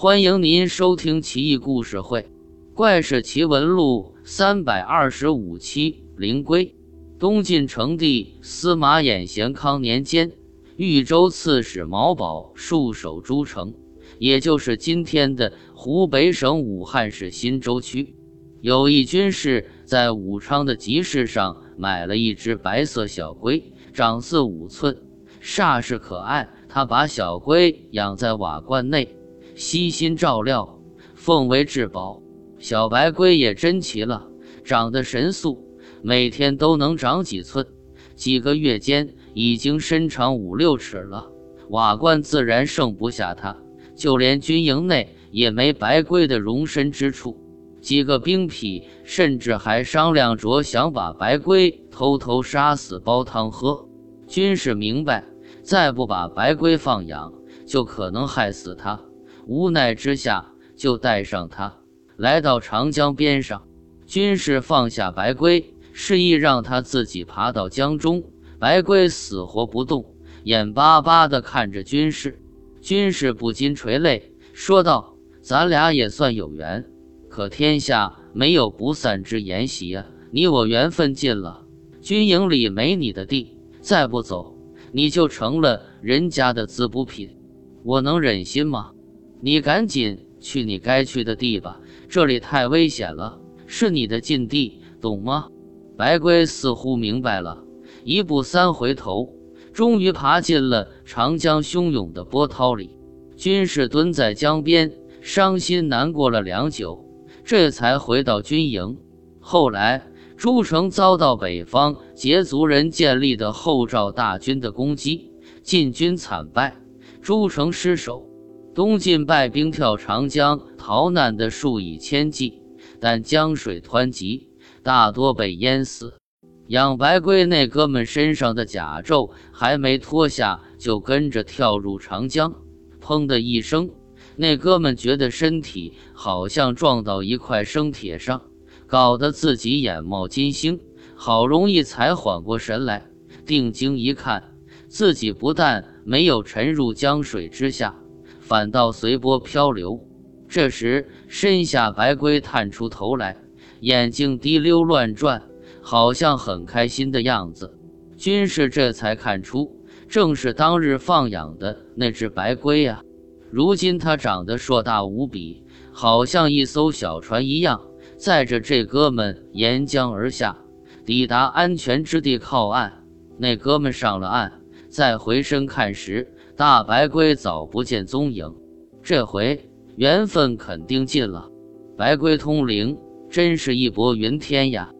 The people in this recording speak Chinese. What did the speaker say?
欢迎您收听《奇异故事会·怪事奇闻录》三百二十五期。灵龟。东晋成帝司马衍咸康年间，豫州刺史毛宝戍守诸城，也就是今天的湖北省武汉市新洲区。有一军士在武昌的集市上买了一只白色小龟，长四五寸，煞是可爱。他把小龟养在瓦罐内。悉心照料，奉为至宝。小白龟也真奇了，长得神速，每天都能长几寸。几个月间，已经身长五六尺了。瓦罐自然盛不下它，就连军营内也没白龟的容身之处。几个兵痞甚至还商量着想把白龟偷偷杀死煲汤喝。军士明白，再不把白龟放养，就可能害死它。无奈之下，就带上他来到长江边上。军士放下白龟，示意让他自己爬到江中。白龟死活不动，眼巴巴地看着军士。军士不禁垂泪，说道：“咱俩也算有缘，可天下没有不散之筵席啊！你我缘分尽了，军营里没你的地，再不走，你就成了人家的滋补品。我能忍心吗？”你赶紧去你该去的地吧，这里太危险了，是你的禁地，懂吗？白龟似乎明白了，一步三回头，终于爬进了长江汹涌的波涛里。军士蹲在江边，伤心难过了良久，这才回到军营。后来，诸城遭到北方羯族人建立的后赵大军的攻击，晋军惨败，诸城失守。东晋败兵跳长江逃难的数以千计，但江水湍急，大多被淹死。养白龟那哥们身上的甲胄还没脱下，就跟着跳入长江。砰的一声，那哥们觉得身体好像撞到一块生铁上，搞得自己眼冒金星。好容易才缓过神来，定睛一看，自己不但没有沉入江水之下。反倒随波漂流。这时，身下白龟探出头来，眼睛滴溜乱转，好像很开心的样子。军士这才看出，正是当日放养的那只白龟呀。如今它长得硕大无比，好像一艘小船一样，载着这哥们沿江而下，抵达安全之地靠岸。那哥们上了岸，再回身看时。大白龟早不见踪影，这回缘分肯定尽了。白龟通灵，真是义薄云天呀！